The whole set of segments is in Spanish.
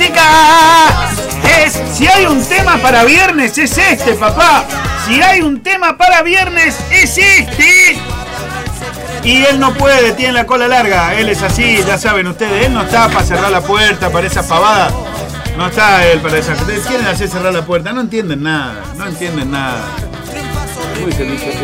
música. Es, si hay un tema para viernes, es este, papá. Si hay un tema para viernes, es este. Y él no puede, tiene la cola larga. Él es así, ya saben ustedes. Él no está para cerrar la puerta, para esa pavada. No está él para esa. Ustedes quieren hacer cerrar la puerta. No entienden nada. No entienden nada.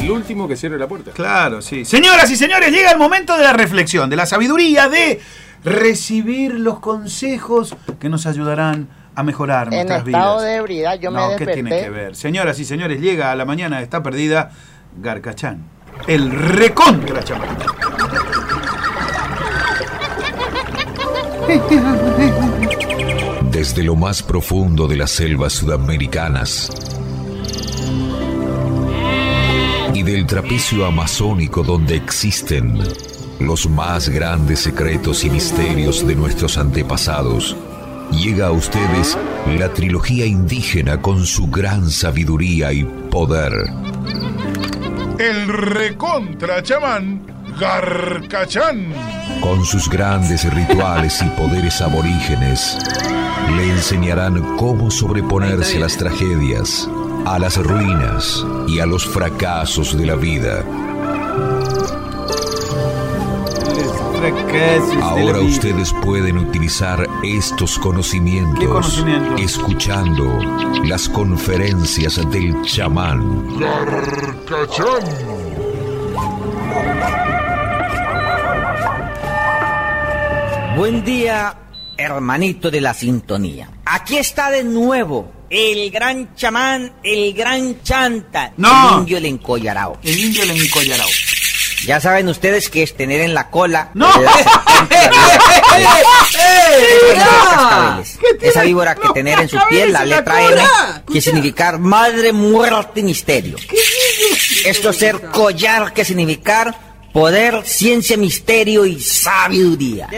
El último que cierre la puerta. Claro, sí. Señoras y señores, llega el momento de la reflexión, de la sabiduría, de recibir los consejos que nos ayudarán a mejorar En nuestras estado vidas. de ebriedad yo me no, ¿qué desperté. tiene que ver? Señoras y señores, llega a la mañana, está perdida Garcachán. El recontra chamán. Desde lo más profundo de las selvas sudamericanas y del trapecio amazónico donde existen los más grandes secretos y misterios de nuestros antepasados, llega a ustedes la trilogía indígena con su gran sabiduría y poder. El recontra chamán Garcachán. Con sus grandes rituales y poderes aborígenes, le enseñarán cómo sobreponerse a las tragedias, a las ruinas y a los fracasos de la vida. Ahora ustedes pueden utilizar estos conocimientos escuchando las conferencias del chamán. Garcachán. Buen día, hermanito de la sintonía. Aquí está de nuevo el gran chamán, el gran chanta, No. el indio el encollarao. El indio le encollará. Ya saben ustedes que es tener en la cola ¡No! de. Esa víbora que tener en su piel la letra M, que significar madre, muerte, misterio. Esto ser collar, que significar poder, ciencia, misterio y sabiduría.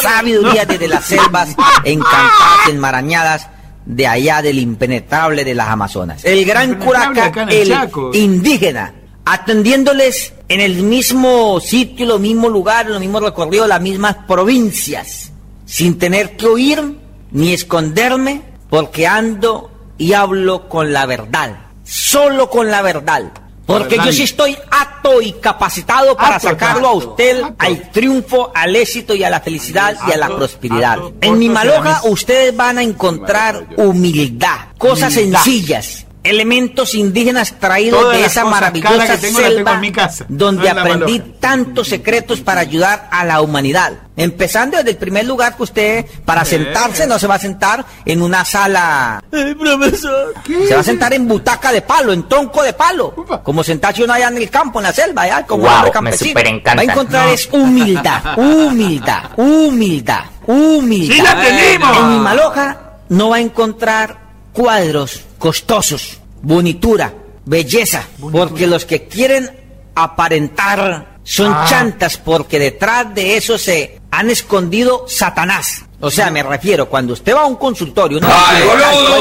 Sabiduría desde las selvas encantadas, enmarañadas de allá del impenetrable de las Amazonas. El gran curaca, el indígena, atendiéndoles en el mismo sitio, los mismos lugares, los mismos recorridos, las mismas provincias, sin tener que oír ni esconderme, porque ando y hablo con la verdad, solo con la verdad. Porque yo sí estoy apto y capacitado para Apto, sacarlo a usted apto. al triunfo, al éxito y a la felicidad y a la prosperidad. En mi maloja ustedes van a encontrar humildad, cosas Humildad. sencillas, elementos indígenas traídos Todas de esa maravillosa tengo, selva en mi casa, donde no aprendí tantos secretos para ayudar a la humanidad. Empezando desde el primer lugar que usted, para sentarse, no se va a sentar en una sala. profesor! Se va a sentar en butaca de palo, en tronco de palo. Como sentarse uno allá en el campo, en la selva, allá, como Guau, hombre me campesino. superencanta. Va a encontrar No. es humildad, humildad, humildad, humildad. ¡Sí la tenemos! En mi maloja no va a encontrar cuadros costosos, bonitura, belleza, porque los que quieren aparentar son Ah. chantas, porque detrás de eso se han escondido Satanás. O sea, me refiero, cuando usted va a un consultorio, una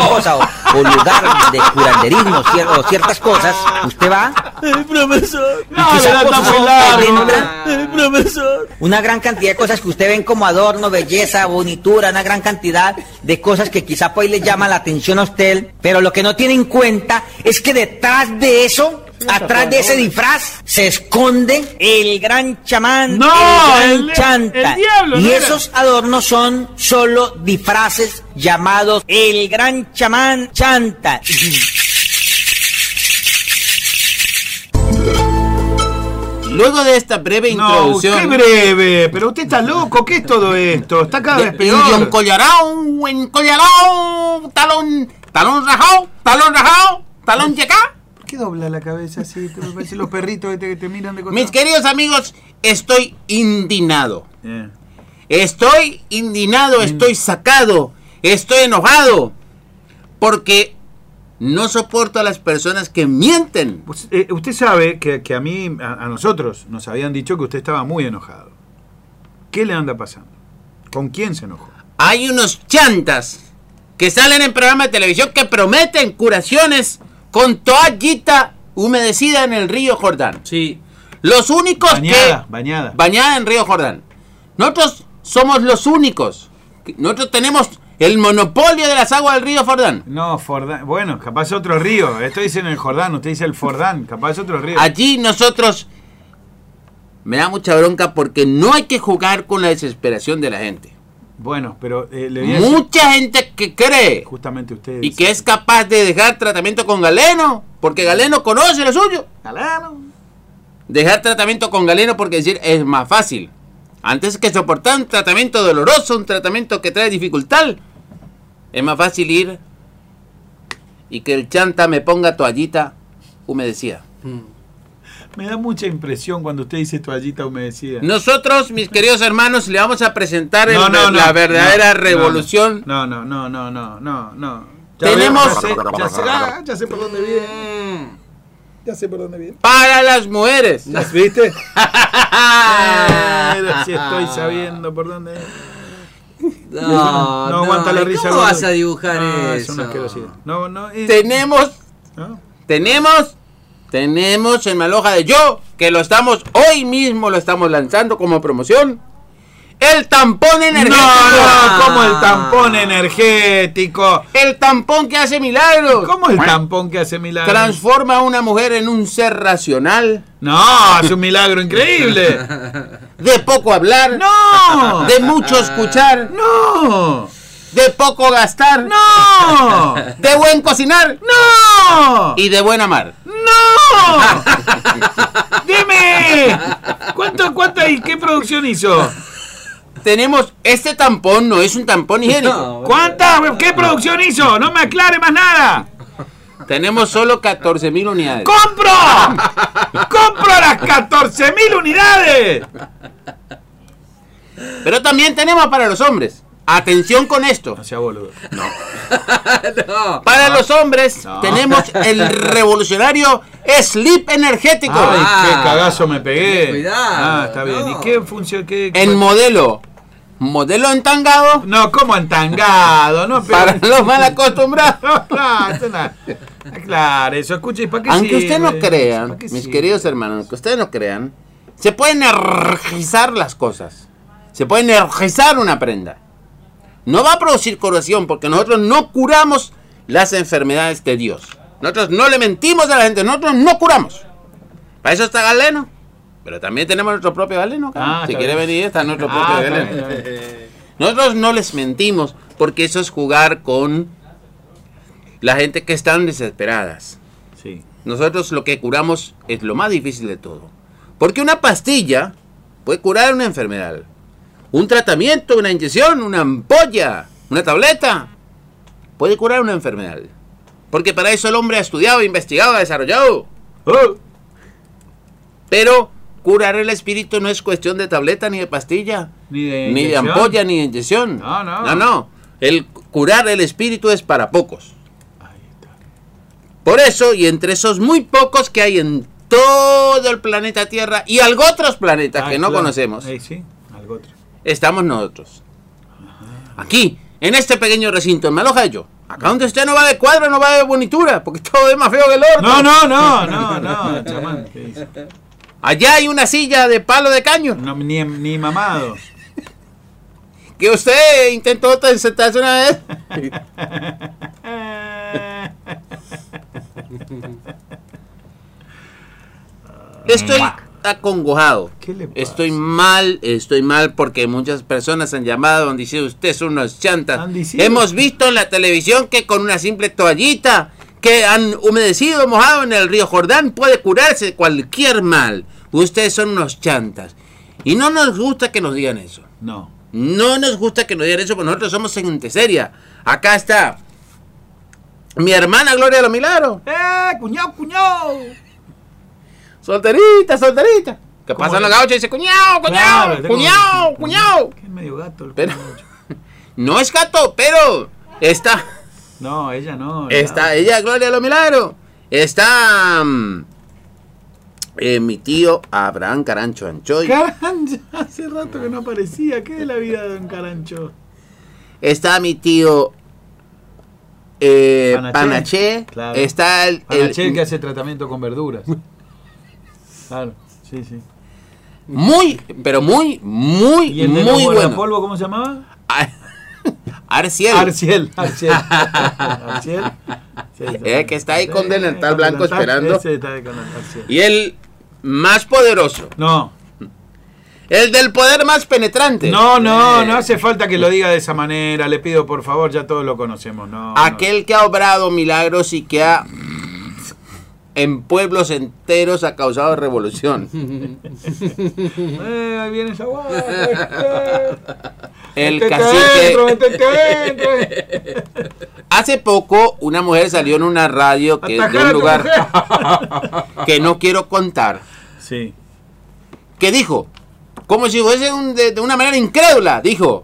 cosa, o, o lugar de curanderismo cier- o ciertas cosas, usted va, profesor, y No, muy largo. entra, profesor, una gran cantidad de cosas que usted ven como adorno, belleza, bonitura, una gran cantidad de cosas que quizá pues le llama la atención a usted, pero lo que no tiene en cuenta es que detrás de eso, atrás de ese disfraz, se esconde el gran chamán, No, el el- gran chanta. el diablo, y esos adornos son solo disfraces llamados el gran chamán chanta. Luego de esta breve No, introducción. qué breve. Pero usted está loco. ¿Qué es todo esto? Está cada vez peor. encollarao, encollarao, talón, talón rajao, talón rajao, talón yacá. ¿Por qué dobla la cabeza así? Me parecen los perritos este que te miran de costado. Mis queridos amigos, estoy indignado. Eh. Estoy indignado, estoy sacado, estoy enojado. Porque no soporto a las personas que mienten. Pues, eh, usted sabe que, que a mí, a, a nosotros, nos habían dicho que usted estaba muy enojado. ¿Qué le anda pasando? ¿Con quién se enojó? Hay unos chantas que salen en programas de televisión que prometen curaciones con toallita humedecida en el río Jordán. Sí. Los únicos Bañada, que... bañada. Bañada en río Jordán. Nosotros somos los únicos. Nosotros tenemos el monopolio de las aguas del río Fordán. No, Fordán. Bueno, capaz otro río. Esto dice en el Jordán, usted dice el Fordán. Capaz otro río. Allí nosotros me da mucha bronca porque no hay que jugar con la desesperación de la gente. Bueno, pero eh, le voy a decir- Mucha gente que cree Justamente usted. y que es capaz de dejar tratamiento con galeno, porque galeno conoce lo suyo. Galano. Dejar tratamiento con galeno porque decir es más fácil. Antes que soportar un tratamiento doloroso, un tratamiento que trae dificultad, es más fácil ir y que el chanta me ponga toallita humedecida. Me da mucha impresión cuando usted dice toallita humedecida. Nosotros, mis queridos hermanos, le vamos a presentar el- No, no, no, la verdadera no, revolución. No, no, no, no, no, no, no. Tenemos- veo, ya, sé, ya, sé, ah, ya sé por dónde viene. Ya sé por dónde viene. Para las mujeres. ¿Las viste? Pero si estoy sabiendo por dónde viene. No, No aguanta la risa. ¿Cómo vas a dibujar eso? Es una asquerosidad. No, no. eh, tenemos, ¿no? tenemos, tenemos en Maloja de Yo, que lo estamos, hoy mismo lo estamos lanzando como promoción. El tampón No, energético. no, como el tampón energético. El tampón que hace milagros. ¿Cómo el tampón que hace milagro? Transforma a una mujer en un ser racional, No, es un milagro increíble. de poco hablar, No, de mucho escuchar, no, de poco gastar, no, de buen cocinar no, y de buen amar. no. Dime, ¿cuánto, cuánto y qué producción hizo? Tenemos, este tampón no es un tampón higiénico. No, ¿Cuánta? ¿Qué producción hizo? No me aclare más nada. Tenemos solo 14 mil unidades. ¡Compro! ¡Compro las 14.000 unidades! Pero también tenemos para los hombres. Atención con esto. No sea boludo. no. Para los hombres No. tenemos el revolucionario Sleep energético. Ay, Ah. qué cagazo me pegué. Cuidado, Ah, está bien. ¿Y qué función? Qué, En modelo. Modelo entangado No, como entangado, no, pero... para los mal acostumbrados. Eso. Claro, eso escuche, ¿para qué Aunque ustedes no crean, ¿Para qué mis sirve? queridos hermanos, aunque ustedes no crean, se pueden energizar las cosas. Se puede energizar una prenda. No va a producir curación porque nosotros no curamos las enfermedades de Dios. Nosotros no le mentimos a la gente, nosotros no curamos. Para eso está Galeno. Pero también tenemos nuestro propio Galeno acá. Ah, si quiere venir, está nuestro propio Ah, está bien. Nosotros no les mentimos porque eso es jugar con la gente que están desesperadas. Sí. Nosotros lo que curamos es lo más difícil de todo. Porque una pastilla puede curar una enfermedad. Un tratamiento, una inyección, una ampolla, una tableta, puede curar una enfermedad. Porque para eso el hombre ha estudiado, investigado, ha desarrollado. Oh, Pero curar el espíritu no es cuestión de tableta ni de pastilla, Ni de ni de ampolla, ni de inyección. No, no. No, no. El curar el espíritu es para pocos. Por eso, y entre esos muy pocos que hay en todo el planeta Tierra y algo otros planetas Ah, que no claro. conocemos, Ahí sí, algo otro. estamos nosotros. Aquí, en este pequeño recinto, en Malojayo. Acá donde usted no va de cuadro, no va de bonitura, porque todo es más feo que el orto. No, no, no, no, no, chamán. Allá hay una silla de palo de caño, No, ni, ni mamado. que usted intentó sentarse una vez. Estoy acongojado. ¿Qué le pasa? Estoy mal, estoy mal porque muchas personas han llamado, han dicho ustedes son unos chantas. Hemos visto en la televisión que con una simple toallita que han humedecido, mojado en el río Jordán puede curarse cualquier mal. Ustedes son unos chantas. Y no nos gusta que nos digan eso. No. No nos gusta que nos digan eso porque nosotros somos gente seria. Acá está mi hermana Gloria de los Milagros. ¡Eh, cuñado, cuñado! Solterita, solterita. Que ¿Cómo pasan los es? gauchos y dicen, cuñado, cuñado, Claro, cuñado, cuñado. Que es medio gato el Pero-. No es gato, pero está, No, ella no. está ella, Gloria de los Milagros. Está mm, eh, mi tío Abraham Carancho Anchoy. Carancho, hace rato que no aparecía. ¿Qué de la vida de Don Carancho? Está mi tío eh, Panaché. Panaché. Claro. Está el, que hace tratamiento con verduras. Claro, sí, sí. muy, pero muy, muy, ¿Y el de muy bueno. polvo cómo se llamaba? Arciel. Arciel, Arciel. Arciel. Sí, sí. Eh, que está ahí con Sí, delantal blanco esperando. ese está ahí con Arciel. Y el más poderoso. No, El del poder más penetrante. no, no, Eh, no hace falta que lo diga de esa manera. Le pido por favor, ya todos lo conocemos. No, no. Aquel que ha obrado milagros y que ha en pueblos enteros ha causado revolución. Eh, ahí viene esa guapa. El Métete cacique. adentro, métete adentro. Hace poco una mujer salió en una radio que de Atajar a un lugar mujer. que no quiero contar. Sí. Que dijo, como si fuese un- de, de una manera incrédula, dijo,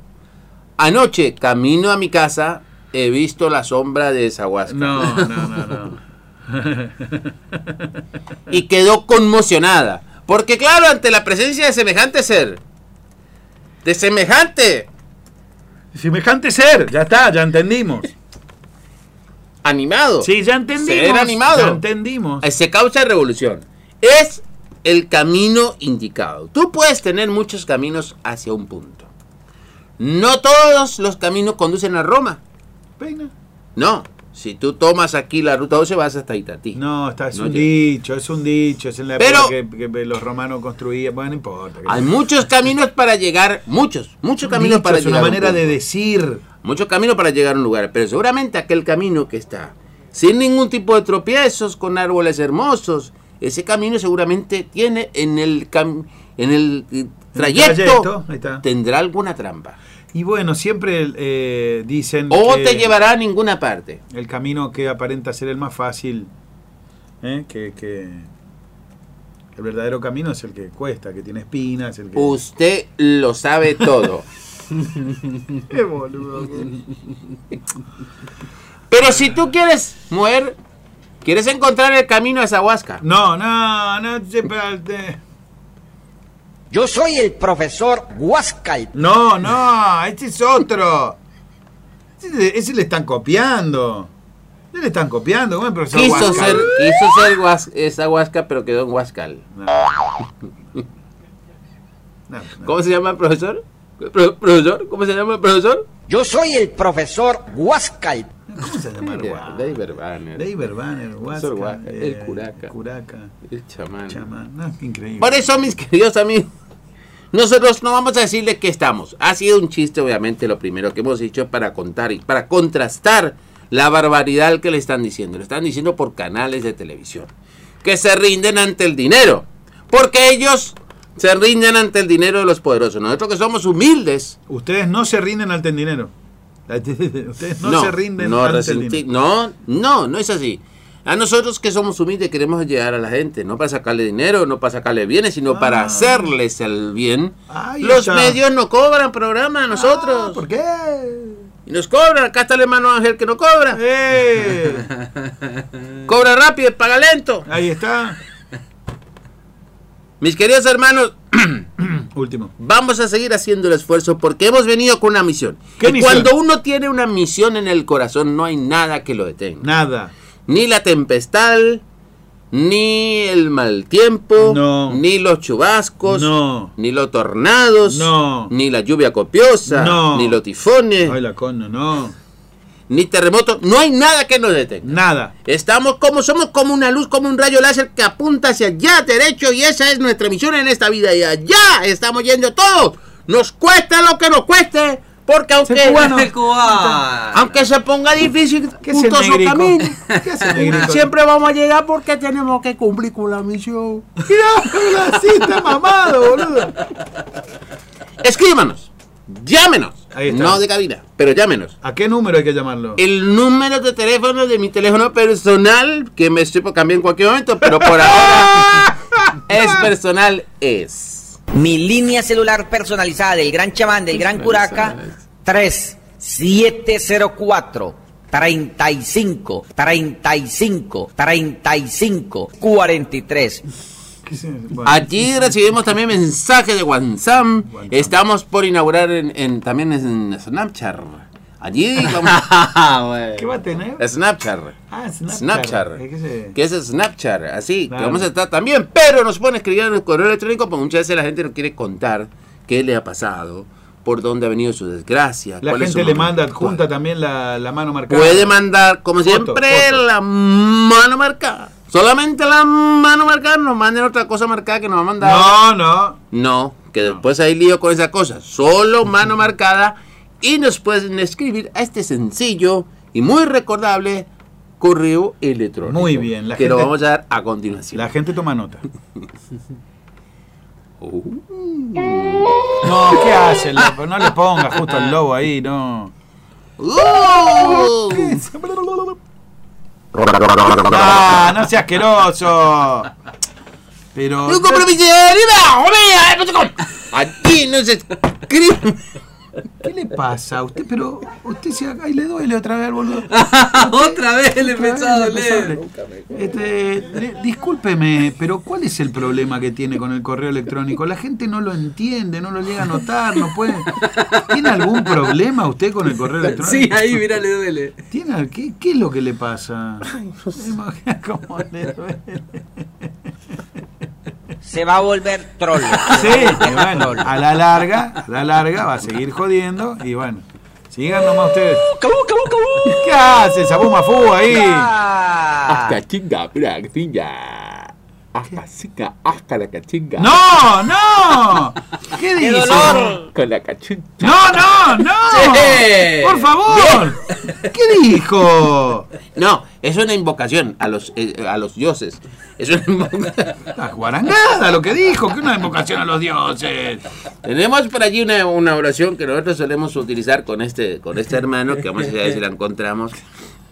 anoche camino a mi casa he visto la sombra de esa huasca. No, no, no, no. y quedó conmocionada. Porque claro, ante la presencia de semejante ser, de semejante Semejante ser, ya está, ya entendimos. animado, Sí, ya entendimos. Ser animado. Ya entendimos. eh, se causa revolución. Es el camino indicado. Tú puedes tener muchos caminos hacia un punto. No todos los caminos conducen a Roma. Peina. No. Si tú tomas aquí la ruta 12 vas hasta Itatí. No, está, es No un llega. dicho, es un dicho, es en la Pero- época que, que los romanos construían, bueno, no importa. Hay muchos caminos para llegar, muchos, muchos caminos dicho, para es llegar. una a un manera de decir. Muchos caminos para llegar a un lugar, pero seguramente aquel camino que está sin ningún tipo de tropiezos, con árboles hermosos, ese camino seguramente tiene en el cam- en el eh, trayecto, tendrá alguna trampa Y bueno, siempre eh, dicen o que te llevará a ninguna parte. el camino que aparenta ser el más fácil, ¿eh? que, que el verdadero camino es el que cuesta, que tiene espinas, el que... Usted lo sabe todo. Qué boludo. pero si tú quieres mujer, quieres encontrar el camino a esa huasca. No, no, no. Yo soy el profesor Huáscal. No, no, este es otro. Ese, ese le están copiando. Ese le están copiando, ¿cómo el profesor Quiso ser, quiso ser huas- esa huasca, pero quedó en Huascal. No. No, no. ¿Cómo se llama el profesor? Pro- ¿Profesor? ¿Cómo se llama el profesor? Yo soy el profesor Huáscal. ¿Cómo se llama el? David Banner. David Banner, Huáscar, Huáscar, el curaca. Curaca, El chamán. chamán. No, increíble. Por eso, mis queridos amigos, nosotros no vamos a decirle que estamos. Ha sido un chiste, obviamente, lo primero que hemos dicho para contar y para contrastar la barbaridad que le están diciendo. Le están diciendo por canales de televisión. Que se rinden ante el dinero. Porque ellos se rinden ante el dinero de los poderosos. Nosotros que somos humildes. Ustedes no se rinden ante el dinero. Ustedes no, se rinden no, ante el dinero. no, no, no es así. A nosotros que somos humildes queremos llegar a la gente, no para sacarle dinero, no para sacarle bienes, sino para Ah. hacerles el bien. Ahí Los está. medios no cobran programa a nosotros. Ah, ¿Por qué? Y nos cobran, acá está el hermano Ángel que no cobra. ¡Eh! Cobra rápido y paga lento. Ahí está. Mis queridos hermanos, Último. vamos a seguir haciendo el esfuerzo porque hemos venido con una misión. ¿Qué y misión? cuando uno tiene una misión en el corazón, no hay nada que lo detenga. Nada. Ni la tempestad, ni el mal tiempo, No. ni los chubascos, No. ni los tornados, No. ni la lluvia copiosa, ni los tifones, Ay, la cono, no. ni terremotos. No hay nada que nos detenga. Nada. Estamos como, somos como una luz, como un rayo láser que apunta hacia allá derecho y esa es nuestra misión en esta vida. Y allá estamos yendo todos. Nos cuesta lo que nos cueste, porque aunque, cubano. aunque se ponga difícil ¿Qué es el juntos su camino, siempre vamos a llegar porque tenemos que cumplir con la misión. Mira, está mamado, boludo. Escríbanos, llámenos, Ahí está. no de cabina, pero llámenos. ¿A qué número hay que llamarlo? El número de teléfono de mi teléfono personal, que me estoy por cambiar en cualquier momento, pero por ahora es personal, es... Mi línea celular personalizada del Gran Chamán, del Gran Curaca, 3704 35 35 35 43. ¿Qué se- bueno, Allí recibimos también mensajes de WhatsApp. Estamos por inaugurar en, en- también en Snapchat. Allí vamos. ¿Qué va a tener? Snapchat. Ah, Snapchat. Snapchat. ¿Qué se- es Snapchat, así, Claro. que vamos a estar también, pero nos pueden escribir en el correo electrónico porque muchas veces la gente no quiere contar qué le ha pasado por dónde ha venido su desgracia. La cuál es gente su le manda adjunta también la, la mano marcada. Puede mandar, como Foto, siempre, foto. la mano marcada. Solamente la mano marcada, no manden otra cosa marcada que nos va a mandar. No, no. No, que después hay lío con esa cosa. Solo mano marcada y nos pueden escribir a este sencillo y muy recordable correo electrónico. Muy bien, la que lo gente- vamos a dar a continuación. La gente toma nota. Uh. No, ¿qué hace lobo? No le ponga justo el lobo ahí, no. Ah, no sea asqueroso. Pero. ¡Un compromiso de arriba! ¡No con- Aquí no se escribe. ¿Qué le pasa a usted? Pero usted se ahí le duele otra vez al boludo. Otra vez le empezó a doler. Este, discúlpeme, pero ¿cuál es el problema que tiene con el correo electrónico? La gente no lo entiende, no lo llega a notar, no puede. ¿Tiene algún problema usted con el correo electrónico? Sí, ahí, mira, le duele. ¿Tiene, qué, ¿Qué es lo que le pasa? ¿Se imagina cómo le duele? Se va a volver troll. Sí, y bueno, a la larga, a la larga va a seguir jodiendo y bueno, sigan nomás ustedes. ¿Qué hace esa Mafú ahí? Ah. chinga, pura Hasta chica, hasta la cachinga. ¡No, no! ¿Qué ¡Qué dice? dolor! Con la cachinga. ¡No, no, no! Sí. ¡Por favor! ¿Qué dijo? No, es una invocación a los, eh, a los dioses. Es una invocación. La guarangada lo que dijo, que una invocación a los dioses. Tenemos por allí una, una oración que nosotros solemos utilizar con este, con este hermano, que vamos a ver si la encontramos.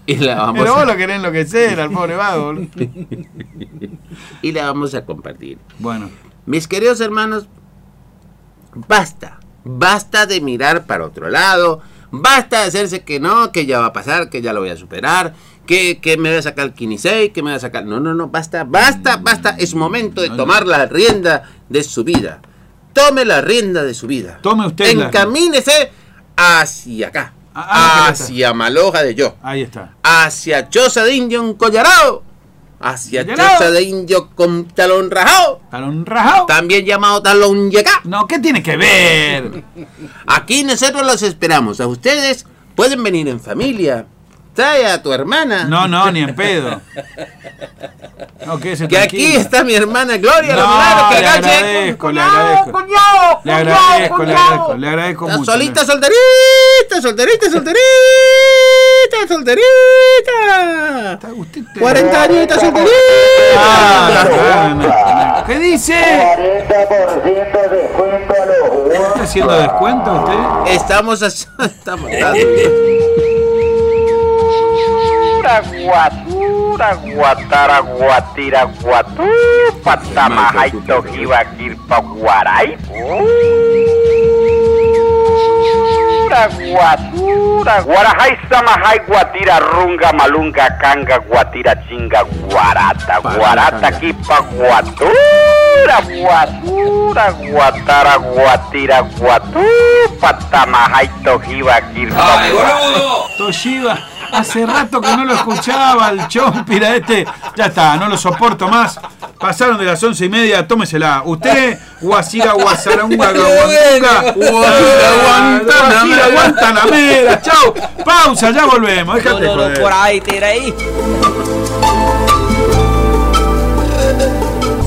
Y la vamos, Pero vos a, lo querés enloquecer al pobre vago. y la vamos a compartir. Bueno, Mis queridos hermanos, basta, basta de mirar para otro lado, basta de hacerse que no, que ya va a pasar, que ya lo voy a superar, que, que me voy a sacar el Kinisei, que me voy a sacar... No, no, no, basta, basta, basta, es momento de No, no. tomar la rienda de su vida. Tome la rienda de su vida. Tome usted la- Encamínese hacia acá, Ah, hacia Maloja de Yo, ahí está. hacia Choza de Indio en Collarao, hacia. Choza de Indio con talón rajado, ¿Talón rajado? también llamado talón yecá. No, ¿qué tiene que ver? Aquí nosotros los esperamos. A ustedes pueden venir en familia. Trae a tu hermana. No, no, ni en pedo. No, que aquí tranquila. está mi hermana Gloria. No, milagro que le agradezco, le Cuñado, agradezco. cuñado, Le cuñado, agradezco, le cuñado. agradezco, le agradezco Está mucho. solita, le- solterita, solterita, solterita, solterita. Está usted te- 40 añitos solterita. Ah, no, no, no. ¿Qué dice? 40% descuento a los ¿Está haciendo descuento usted? Estamos, a- estamos Guatura, guatara, guatira, guatú, patamajay, tojiba, kirpa, guaray. Guatura, guatura, guarajay, samajay, guatira, runga, malunga, kanga, guatira, chinga, guarata, guarata, kipa, guatura, guatura, guatara, guatira, guatú, patamajay, tojiba, kirpa, ¡Ay, boludo! Toshiba, hace rato que no lo escuchaba el chompira este. Ya está, no lo soporto más. Pasaron de las once y media, tómesela. Usted, Guasira, Guasarunga, Guaguantunga, Guasira, Guantanamera. Chau, pausa, ya volvemos. Déjate No, no, no, joder. por ahí, tira ahí.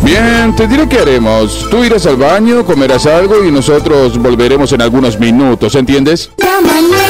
Bien, te diré qué haremos. Tú irás al baño, comerás algo y nosotros volveremos en algunos minutos, ¿entiendes? La mañana